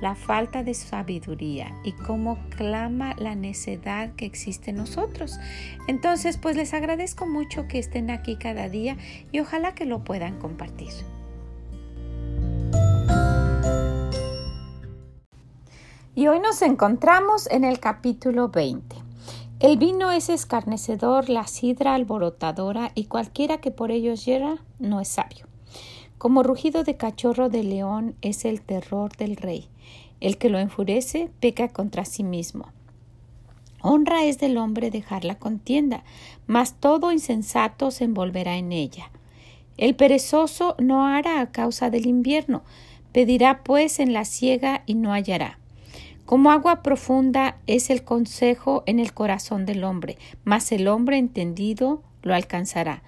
la falta de sabiduría y cómo clama la necedad que existe en nosotros. Entonces, pues les agradezco mucho que estén aquí cada día y ojalá que lo puedan compartir. Y hoy nos encontramos en el capítulo 20. El vino es escarnecedor, la sidra alborotadora y cualquiera que por ellos hiera no es sabio. Como rugido de cachorro de león es el terror del rey. El que lo enfurece peca contra sí mismo. Honra es del hombre dejar la contienda, mas todo insensato se envolverá en ella. El perezoso no hará a causa del invierno, pedirá pues en la siega y no hallará. Como agua profunda es el consejo en el corazón del hombre, mas el hombre entendido lo alcanzará.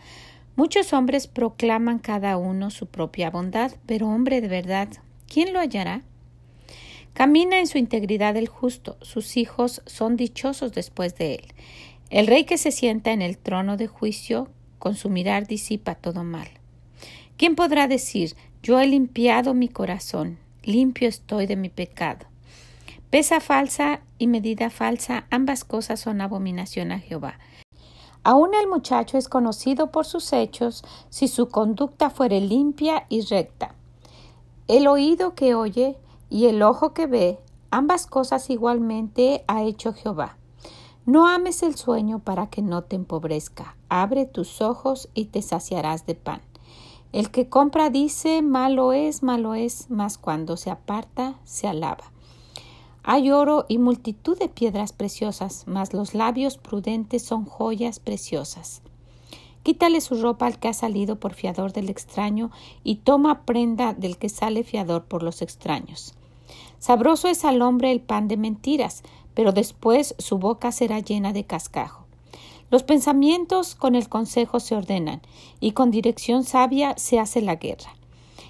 Muchos hombres proclaman cada uno su propia bondad, pero hombre de verdad, ¿quién lo hallará? Camina en su integridad el justo, sus hijos son dichosos después de él. El rey que se sienta en el trono de juicio, con su mirar disipa todo mal. ¿Quién podrá decir, yo he limpiado mi corazón, limpio estoy de mi pecado? Pesa falsa y medida falsa, ambas cosas son abominación a Jehová. Aún el muchacho es conocido por sus hechos si su conducta fuere limpia y recta. El oído que oye y el ojo que ve, ambas cosas igualmente ha hecho Jehová. No ames el sueño para que no te empobrezca. Abre tus ojos y te saciarás de pan. El que compra dice malo es, malo es, mas cuando se aparta se alaba. Hay oro y multitud de piedras preciosas, mas los labios prudentes son joyas preciosas. Quítale su ropa al que ha salido por fiador del extraño y toma prenda del que sale fiador por los extraños. Sabroso es al hombre el pan de mentiras, pero después su boca será llena de cascajo. Los pensamientos con el consejo se ordenan, y con dirección sabia se hace la guerra.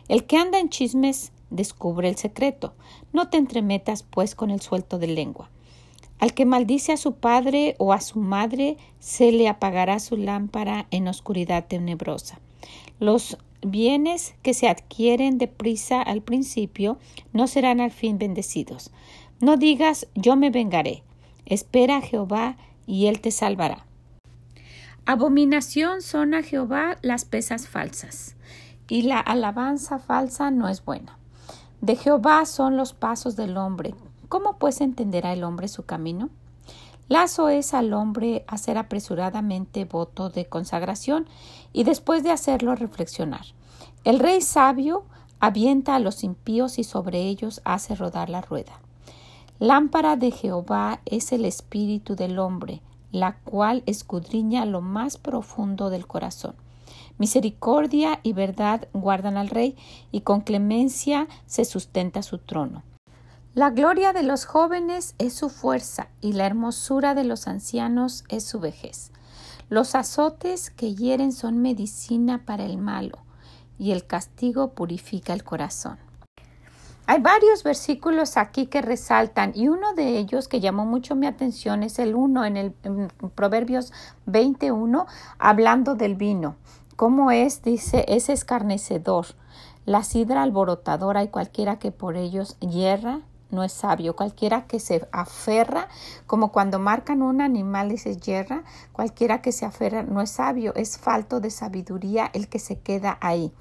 El que anda en chismes descubre el secreto. No te entremetas, pues, con el suelto de lengua. Al que maldice a su padre o a su madre, se le apagará su lámpara en oscuridad tenebrosa. Los bienes que se adquieren deprisa al principio no serán al fin bendecidos. No digas yo me vengaré. Espera a Jehová y él te salvará. Abominación son a Jehová las pesas falsas, y la alabanza falsa no es buena. De Jehová son los pasos del hombre. ¿Cómo pues entenderá el hombre su camino? Lazo es al hombre hacer apresuradamente voto de consagración y después de hacerlo reflexionar. El rey sabio avienta a los impíos y sobre ellos hace rodar la rueda. Lámpara de Jehová es el espíritu del hombre, la cual escudriña lo más profundo del corazón. Misericordia y verdad guardan al rey, y con clemencia se sustenta su trono. La gloria de los jóvenes es su fuerza, y la hermosura de los ancianos es su vejez. Los azotes que hieren son medicina para el malo, y el castigo purifica el corazón. Hay varios versículos aquí que resaltan y uno de ellos que llamó mucho mi atención es el uno en el Proverbios 21 hablando del vino. ¿Cómo es? Dice, es escarnecedor. La sidra alborotadora y cualquiera que por ellos hierra no es sabio. Cualquiera que se aferra, como cuando marcan un animal y se hierra, cualquiera que se aferra no es sabio, es falto de sabiduría el que se queda ahí.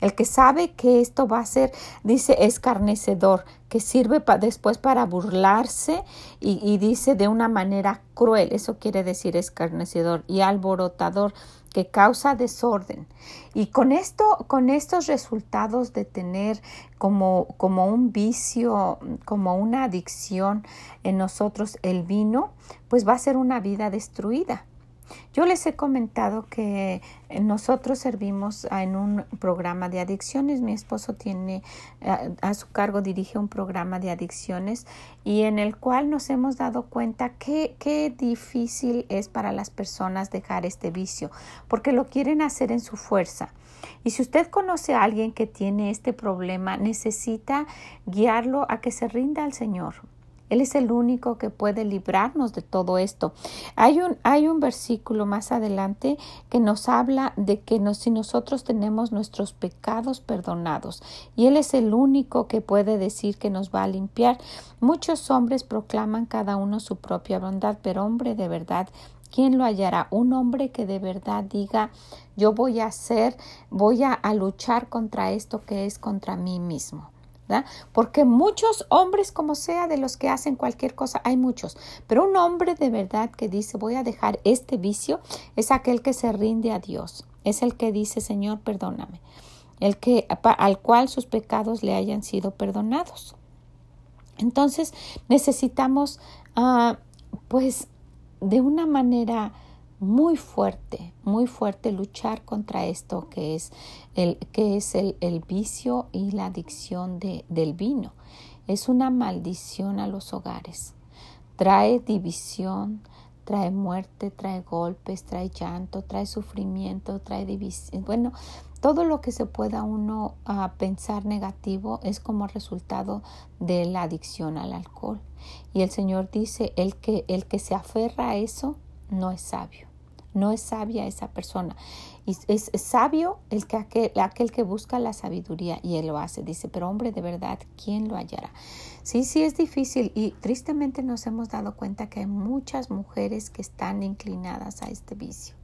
El que sabe que esto va a ser, dice, escarnecedor, que sirve después para burlarse y dice de una manera cruel, eso quiere decir escarnecedor y alborotador que causa desorden. Y con esto, con estos resultados de tener como, como un vicio, como una adicción en nosotros el vino, pues va a ser una vida destruida. Yo les he comentado que nosotros servimos en un programa de adicciones. Mi esposo tiene a su cargo, dirige un programa de adicciones y en el cual nos hemos dado cuenta que qué difícil es para las personas dejar este vicio, porque lo quieren hacer en su fuerza. Y si usted conoce a alguien que tiene este problema, necesita guiarlo a que se rinda al Señor. Él es el único que puede librarnos de todo esto. Hay un, hay un versículo más adelante que nos habla de que si nosotros tenemos nuestros pecados perdonados y Él es el único que puede decir que nos va a limpiar. Muchos hombres proclaman cada uno su propia bondad, pero hombre de verdad ¿Quién lo hallará? Un hombre que de verdad diga, yo voy a hacer, voy a, a luchar contra esto que es contra mí mismo. Porque muchos hombres, como sea, de los que hacen cualquier cosa, hay muchos, pero un hombre de verdad que dice voy a dejar este vicio es aquel que se rinde a Dios, es el que dice Señor, perdóname, el que al cual sus pecados le hayan sido perdonados. Entonces necesitamos, uh, pues, de una manera muy fuerte, muy fuerte luchar contra esto que es el, que es el, el vicio y la adicción de, del vino. Es una maldición a los hogares. Trae división, trae muerte, trae golpes, trae llanto, trae sufrimiento, trae división. Bueno, todo lo que se pueda uno uh, pensar negativo es como resultado de la adicción al alcohol. Y el Señor dice, el que, el que se aferra a eso no es sabio. No es sabia esa persona. Y es, sabio el que aquel, que busca la sabiduría y él lo hace. Dice, pero hombre, de verdad, ¿quién lo hallará? Sí, sí es difícil y tristemente nos hemos dado cuenta que hay muchas mujeres que están inclinadas a este vicio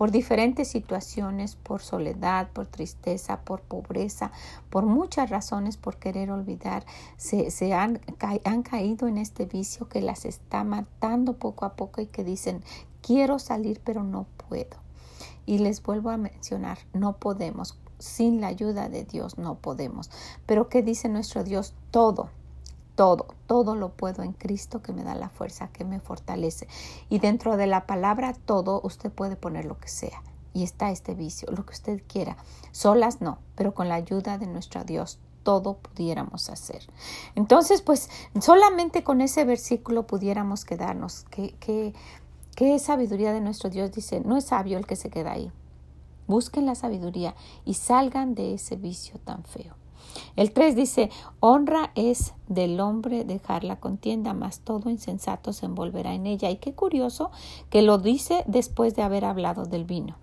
por diferentes situaciones, por soledad, por tristeza, por pobreza, por muchas razones, por querer olvidar, se, han caído en este vicio que las está matando poco a poco y que dicen, quiero salir pero no puedo. Y les vuelvo a mencionar, no podemos, sin la ayuda de Dios no podemos. Pero ¿qué dice nuestro Dios? Todo, todo, todo lo puedo en Cristo que me da la fuerza, que me fortalece. Y dentro de la palabra todo, usted puede poner lo que sea. Y está este vicio, lo que usted quiera. Solas no, pero con la ayuda de nuestro Dios todo pudiéramos hacer. Entonces, pues solamente con ese versículo pudiéramos quedarnos. Que, que ¿Qué sabiduría de nuestro Dios? Dice, no es sabio el que se queda ahí. Busquen la sabiduría y salgan de ese vicio tan feo. El 3 dice, honra es del hombre dejar la contienda, mas todo insensato se envolverá en ella. Y qué curioso que lo dice después de haber hablado del vino.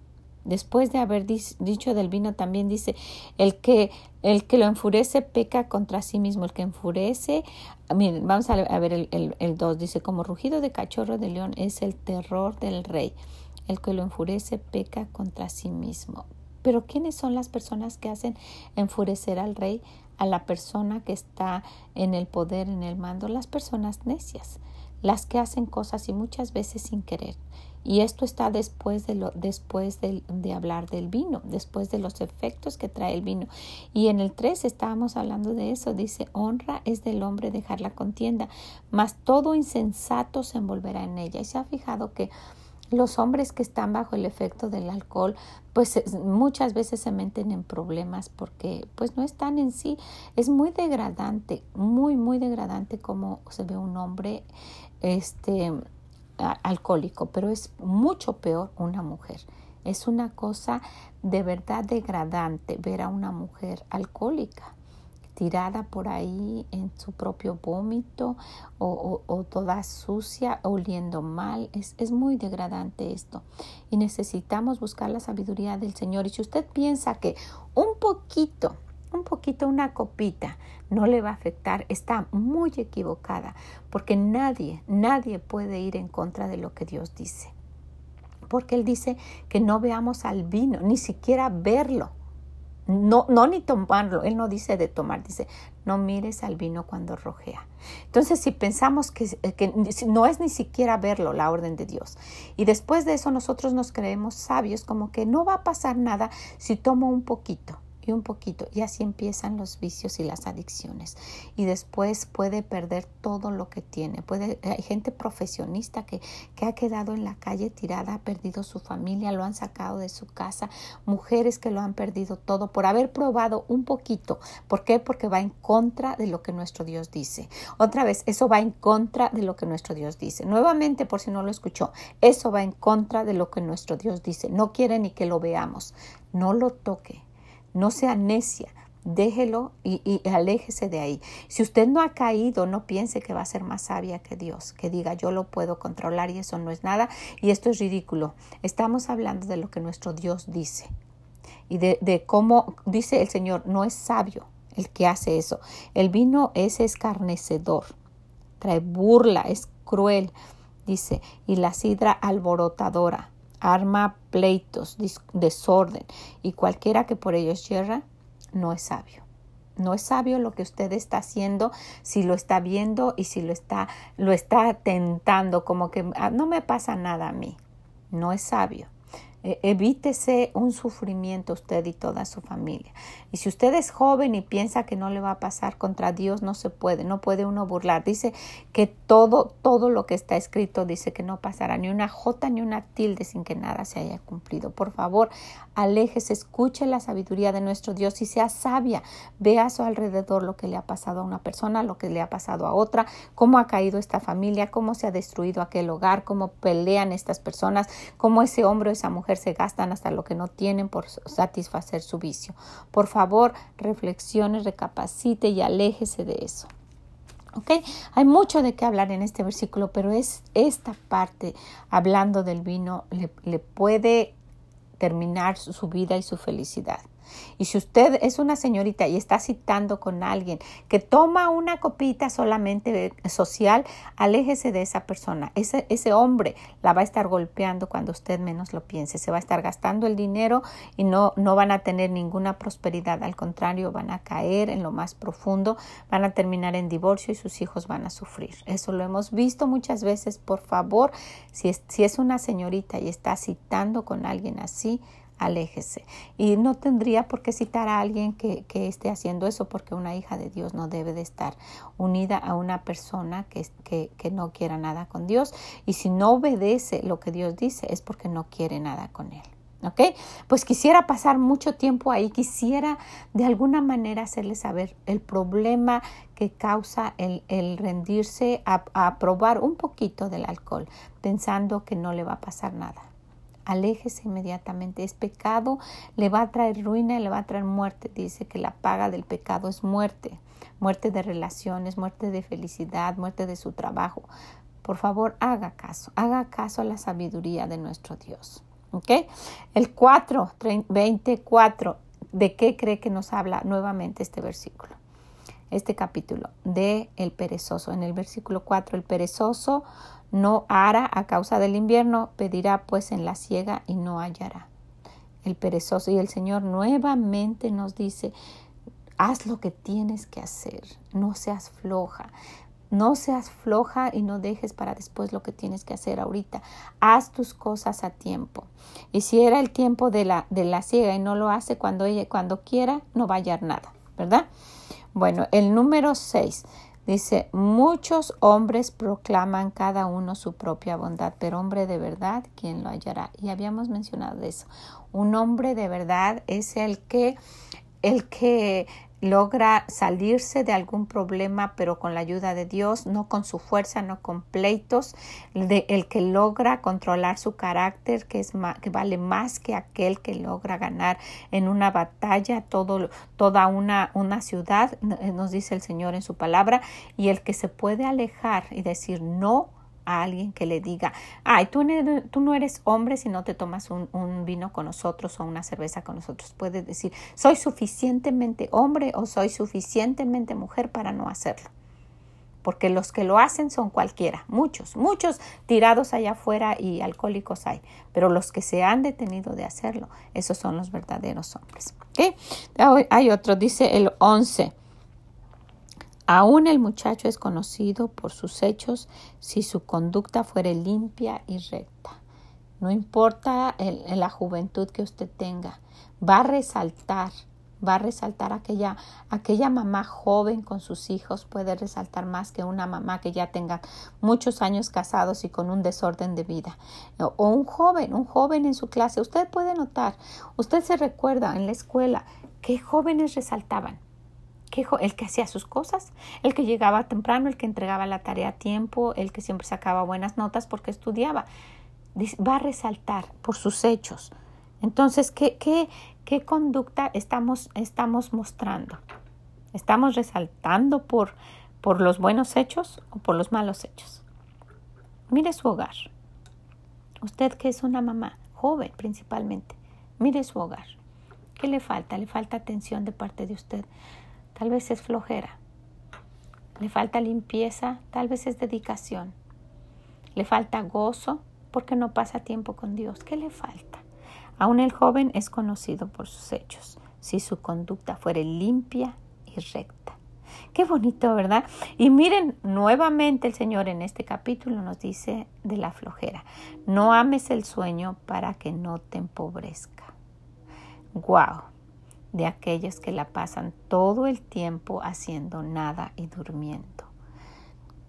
Después de haber dicho del vino también dice, el que, el que lo enfurece peca contra sí mismo, el que enfurece, miren, vamos a ver el, el, 2, dice, como rugido de cachorro de león es el terror del rey, el que lo enfurece peca contra sí mismo. Pero ¿quiénes son las personas que hacen enfurecer al rey? A la persona que está en el poder, en el mando, las personas necias, las que hacen cosas y muchas veces sin querer. Y esto está después de lo, después de, hablar del vino, después de los efectos que trae el vino. Y en el 3 estábamos hablando de eso. Dice, honra es del hombre dejar la contienda, mas todo insensato se envolverá en ella. Y se ha fijado que los hombres que están bajo el efecto del alcohol, pues muchas veces se meten en problemas porque pues no están en sí. Es muy degradante, muy, muy degradante como se ve un hombre, este, alcohólico, pero es mucho peor una mujer. Es una cosa de verdad degradante ver a una mujer alcohólica tirada por ahí en su propio vómito o, toda sucia, oliendo mal. Es, es, muy degradante esto. Y necesitamos buscar la sabiduría del Señor. Y si usted piensa que un poquito un poquito, una copita, no le va a afectar, está muy equivocada, porque nadie, nadie puede ir en contra de lo que Dios dice. Porque Él dice que no veamos al vino, ni siquiera verlo. No, no ni tomarlo, Él no dice de tomar, dice, no mires al vino cuando rojea. Entonces, si pensamos que, que no es ni siquiera verlo la orden de Dios, y después de eso nosotros nos creemos sabios, como que no va a pasar nada si tomo un poquito y un poquito. Y así empiezan los vicios y las adicciones. Y después puede perder todo lo que tiene. Puede, hay gente profesionista que, que ha quedado en la calle tirada, ha perdido su familia, lo han sacado de su casa. Mujeres que lo han perdido todo por haber probado un poquito. ¿Por qué? Porque va en contra de lo que nuestro Dios dice. Otra vez, eso va en contra de lo que nuestro Dios dice. Nuevamente, por si no lo escuchó, eso va en contra de lo que nuestro Dios dice. No quiere ni que lo veamos. No lo toque. No sea necia. Déjelo y, aléjese de ahí. Si usted no ha caído, no piense que va a ser más sabia que Dios, que diga yo lo puedo controlar y eso no es nada y esto es ridículo. Estamos hablando de lo que nuestro Dios dice y de cómo dice el Señor, no es sabio el que hace eso. El vino es escarnecedor, trae burla, es cruel, dice, y la sidra alborotadora arma pleitos, desorden, y cualquiera que por ellos yerra, no es sabio. No es sabio lo que usted está haciendo si lo está viendo y si lo está, lo está tentando, como que ah, no me pasa nada a mí. No es sabio. E, evítese un sufrimiento usted y toda su familia. Y si usted es joven y piensa que no le va a pasar contra Dios, no se puede, no puede uno burlar. Dice que todo, todo lo que está escrito dice que no pasará ni una jota ni una tilde sin que nada se haya cumplido. Por favor, aléjese, escuche la sabiduría de nuestro Dios y sea sabia. Vea a su alrededor lo que le ha pasado a una persona, lo que le ha pasado a otra, cómo ha caído esta familia, cómo se ha destruido aquel hogar, cómo pelean estas personas, cómo ese hombre o esa mujer se gastan hasta lo que no tienen por satisfacer su vicio. Por favor, reflexione, recapacite y aléjese de eso. Hay mucho de qué hablar en este versículo, pero es esta parte, hablando del vino, le puede terminar su vida y su felicidad. Y si usted es una señorita y está citando con alguien que toma una copita solamente social, aléjese de esa persona. Ese, ese hombre la va a estar golpeando cuando usted menos lo piense. Se va a estar gastando el dinero y no, no van a tener ninguna prosperidad. Al contrario, van a caer en lo más profundo, van a terminar en divorcio y sus hijos van a sufrir. Eso lo hemos visto muchas veces. Por favor, si es, si es una señorita y está citando con alguien así, aléjese. Y no tendría por qué citar a alguien que, que, esté haciendo eso, porque una hija de Dios no debe de estar unida a una persona que, que, no quiera nada con Dios. Y si no obedece lo que Dios dice, es porque no quiere nada con Él. ¿Ok? Pues quisiera pasar mucho tiempo ahí, quisiera de alguna manera hacerle saber el problema que causa el, el rendirse a, a probar un poquito del alcohol, pensando que no le va a pasar nada aléjese inmediatamente. Es pecado, le va a traer ruina y le va a traer muerte. Dice que la paga del pecado es muerte, muerte de relaciones, muerte de felicidad, muerte de su trabajo. Por favor, haga caso, haga caso a la sabiduría de nuestro Dios. ¿Ok? El 4, 24, ¿de qué cree que nos habla nuevamente este versículo? Este capítulo de el perezoso. En el versículo 4, el perezoso no hará a causa del invierno, pedirá pues en la siega y no hallará. El perezoso y el Señor nuevamente nos dice, haz lo que tienes que hacer, no seas floja. No seas floja y no dejes para después lo que tienes que hacer ahorita. Haz tus cosas a tiempo. Y si era el tiempo de la, de la ciega y no lo hace cuando ella, cuando quiera, no va a hallar nada, ¿verdad? Bueno, el número 6. Dice, muchos hombres proclaman cada uno su propia bondad, pero hombre de verdad, ¿quién lo hallará? Y habíamos mencionado eso. Un hombre de verdad es el que, el que logra salirse de algún problema, pero con la ayuda de Dios, no con su fuerza, no con pleitos, de, el que logra controlar su carácter, que, es que vale más que aquel que logra ganar en una batalla todo, toda una, una ciudad, nos dice el Señor en su palabra, y el que se puede alejar y decir no a alguien que le diga, ay, tú, tú no eres hombre si no te tomas un, vino con nosotros o una cerveza con nosotros. Puedes decir, soy suficientemente hombre o soy suficientemente mujer para no hacerlo. Porque los que lo hacen son cualquiera, muchos, muchos tirados allá afuera y alcohólicos hay, pero los que se han detenido de hacerlo, esos son los verdaderos hombres. ¿Okay? Hay otro, dice el 11. Aún el muchacho es conocido por sus hechos si su conducta fuere limpia y recta. No importa la juventud que usted tenga, va a resaltar va a resaltar aquella, aquella mamá joven con sus hijos, puede resaltar más que una mamá que ya tenga muchos años casados y con un desorden de vida. O un joven, un joven en su clase. Usted puede notar, usted se recuerda en la escuela qué jóvenes resaltaban. El que hacía sus cosas, el que llegaba temprano, el que entregaba la tarea a tiempo, el que siempre sacaba buenas notas porque estudiaba, va a resaltar por sus hechos. Entonces, ¿qué, qué, ¿Qué conducta estamos, estamos mostrando? ¿Estamos resaltando por, por los buenos hechos o por los malos hechos? Mire su hogar. Usted que es una mamá, joven principalmente, mire su hogar. ¿Qué le falta? Le falta atención de parte de usted. Tal vez es flojera. Le falta limpieza, tal vez es dedicación. Le falta gozo porque no pasa tiempo con Dios. ¿Qué le falta? Aún el joven es conocido por sus hechos, si su conducta fuere limpia y recta. Qué bonito, ¿verdad? Y miren, nuevamente el Señor en este capítulo nos dice de la flojera, no ames el sueño para que no te empobrezca. ¡Guau! De aquellos que la pasan todo el tiempo haciendo nada y durmiendo.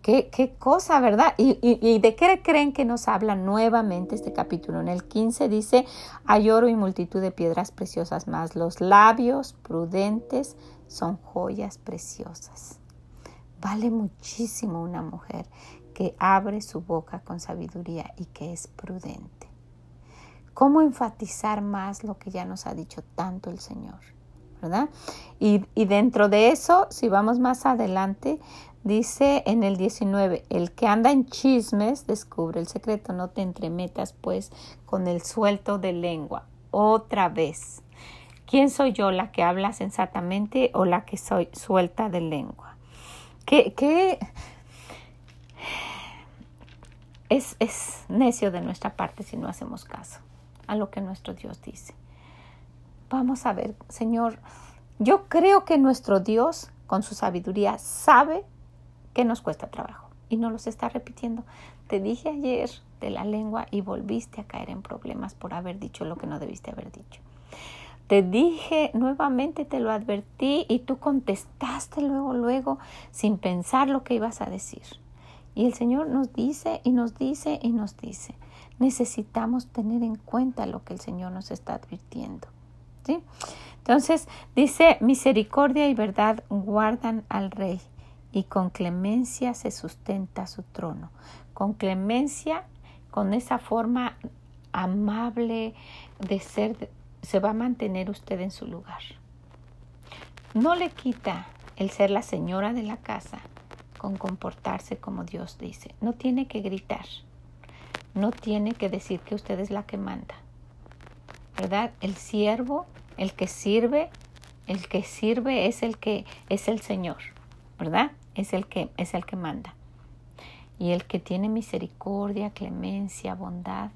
Qué, cosa, ¿verdad? ¿Y, de qué creen que nos habla nuevamente este capítulo? En el 15 dice, hay oro y multitud de piedras preciosas más. Los labios prudentes son joyas preciosas. Vale muchísimo una mujer que abre su boca con sabiduría y que es prudente. ¿Cómo enfatizar más lo que ya nos ha dicho tanto el Señor? ¿verdad? Y, dentro de eso, si vamos más adelante, Dice en el 19, el que anda en chismes descubre el secreto, no te entremetas pues con el suelto de lengua. Otra vez, ¿quién soy yo, la que habla sensatamente o la que soy suelta de lengua? ¿Qué, qué? Es, es necio de nuestra parte si no hacemos caso a lo que nuestro Dios dice? Vamos a ver, Señor, yo creo que nuestro Dios, con su sabiduría, sabe que nos cuesta trabajo y no los está repitiendo. Te dije ayer de la lengua y volviste a caer en problemas por haber dicho lo que no debiste haber dicho. Te dije nuevamente, te lo advertí y tú contestaste luego, luego, sin pensar lo que ibas a decir. Y el Señor nos dice y nos dice y nos dice, necesitamos tener en cuenta lo que el Señor nos está advirtiendo. ¿sí? Entonces dice, misericordia y verdad guardan al rey y con clemencia se sustenta su trono. Con clemencia, con esa forma amable de ser, se va a mantener usted en su lugar. No le quita el ser la señora de la casa con comportarse como Dios dice. No tiene que gritar. No tiene que decir que usted es la que manda. ¿Verdad? El siervo, el que sirve, el que sirve es el que es el Señor. ¿verdad? Es el que, es el que manda. Y el que tiene misericordia, clemencia, bondad,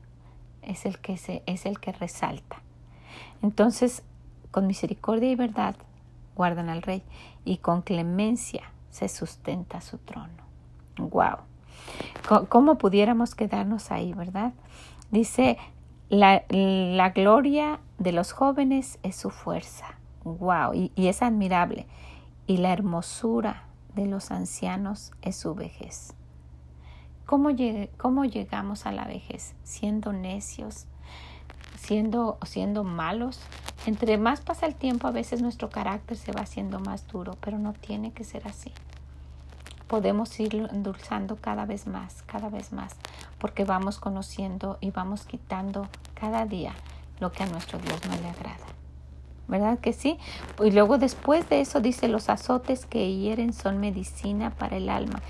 es el que, se, es el que resalta. Entonces, con misericordia y verdad guardan al rey y con clemencia se sustenta su trono. Wow. ¿Cómo pudiéramos quedarnos ahí, verdad? Dice, la, la gloria de los jóvenes es su fuerza. Wow. Y, y es admirable. Y la hermosura de los ancianos es su vejez. ¿Cómo, ¿Cómo, llegamos a la vejez? Siendo necios, siendo, siendo malos. Entre más pasa el tiempo, a veces nuestro carácter se va haciendo más duro, pero no tiene que ser así. Podemos ir endulzando cada vez más, cada vez más, porque vamos conociendo y vamos quitando cada día lo que a nuestro Dios no le agrada. ¿verdad que sí? Y luego después de eso dice, los azotes que hieren son medicina para el alma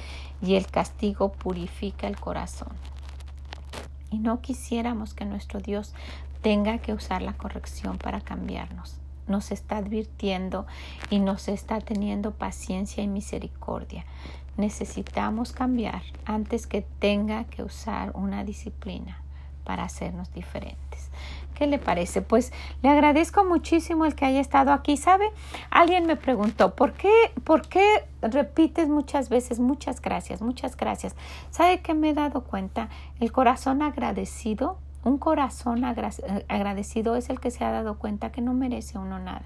y el castigo purifica el corazón. Y no quisiéramos que nuestro Dios tenga que usar la corrección para cambiarnos. Nos está advirtiendo y nos está teniendo paciencia y misericordia. Necesitamos cambiar antes que tenga que usar una disciplina para hacernos diferentes. ¿Qué le parece? Pues le agradezco muchísimo el que haya estado aquí. ¿Sabe? Alguien me preguntó, ¿por qué, por qué repites muchas veces muchas gracias, muchas gracias? ¿Sabe que me he dado cuenta? El corazón agradecido, un corazón agradecido es el que se ha dado cuenta que no merece uno nada.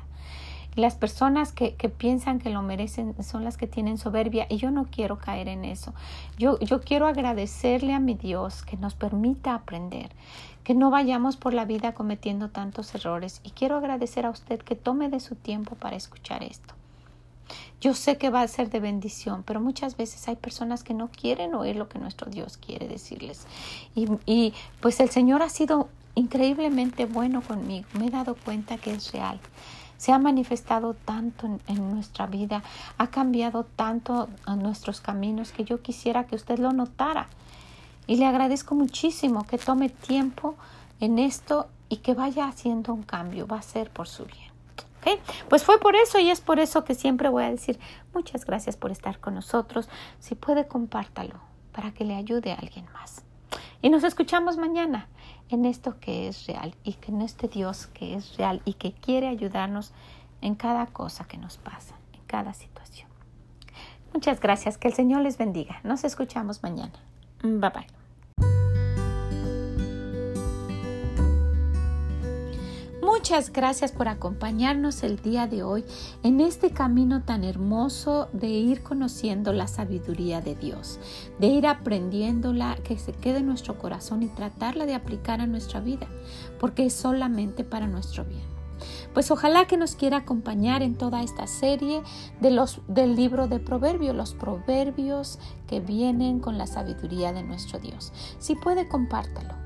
Las personas que, que, piensan que lo merecen son las que tienen soberbia y yo no quiero caer en eso. Yo, yo quiero agradecerle a mi Dios que nos permita aprender, que no vayamos por la vida cometiendo tantos errores y quiero agradecer a usted que tome de su tiempo para escuchar esto. Yo sé que va a ser de bendición, pero muchas veces hay personas que no quieren oír lo que nuestro Dios quiere decirles. Y, y pues el Señor ha sido increíblemente bueno conmigo. Me he dado cuenta que es real se ha manifestado tanto en, nuestra vida, ha cambiado tanto a nuestros caminos que yo quisiera que usted lo notara. Y le agradezco muchísimo que tome tiempo en esto y que vaya haciendo un cambio, va a ser por su bien. ¿Okay? Pues fue por eso y es por eso que siempre voy a decir muchas gracias por estar con nosotros. Si puede, compártalo para que le ayude a alguien más. Y nos escuchamos mañana en esto que es real y que en este Dios que es real y que quiere ayudarnos en cada cosa que nos pasa, en cada situación. Muchas gracias, que el Señor les bendiga. Nos escuchamos mañana. Bye bye. Muchas gracias por acompañarnos el día de hoy en este camino tan hermoso de ir conociendo la sabiduría de Dios, de ir aprendiéndola, que se quede en nuestro corazón y tratarla de aplicar a nuestra vida, porque es solamente para nuestro bien. Pues ojalá que nos quiera acompañar en toda esta serie de los, del libro de Proverbios, los proverbios que vienen con la sabiduría de nuestro Dios. Si puede, compártalo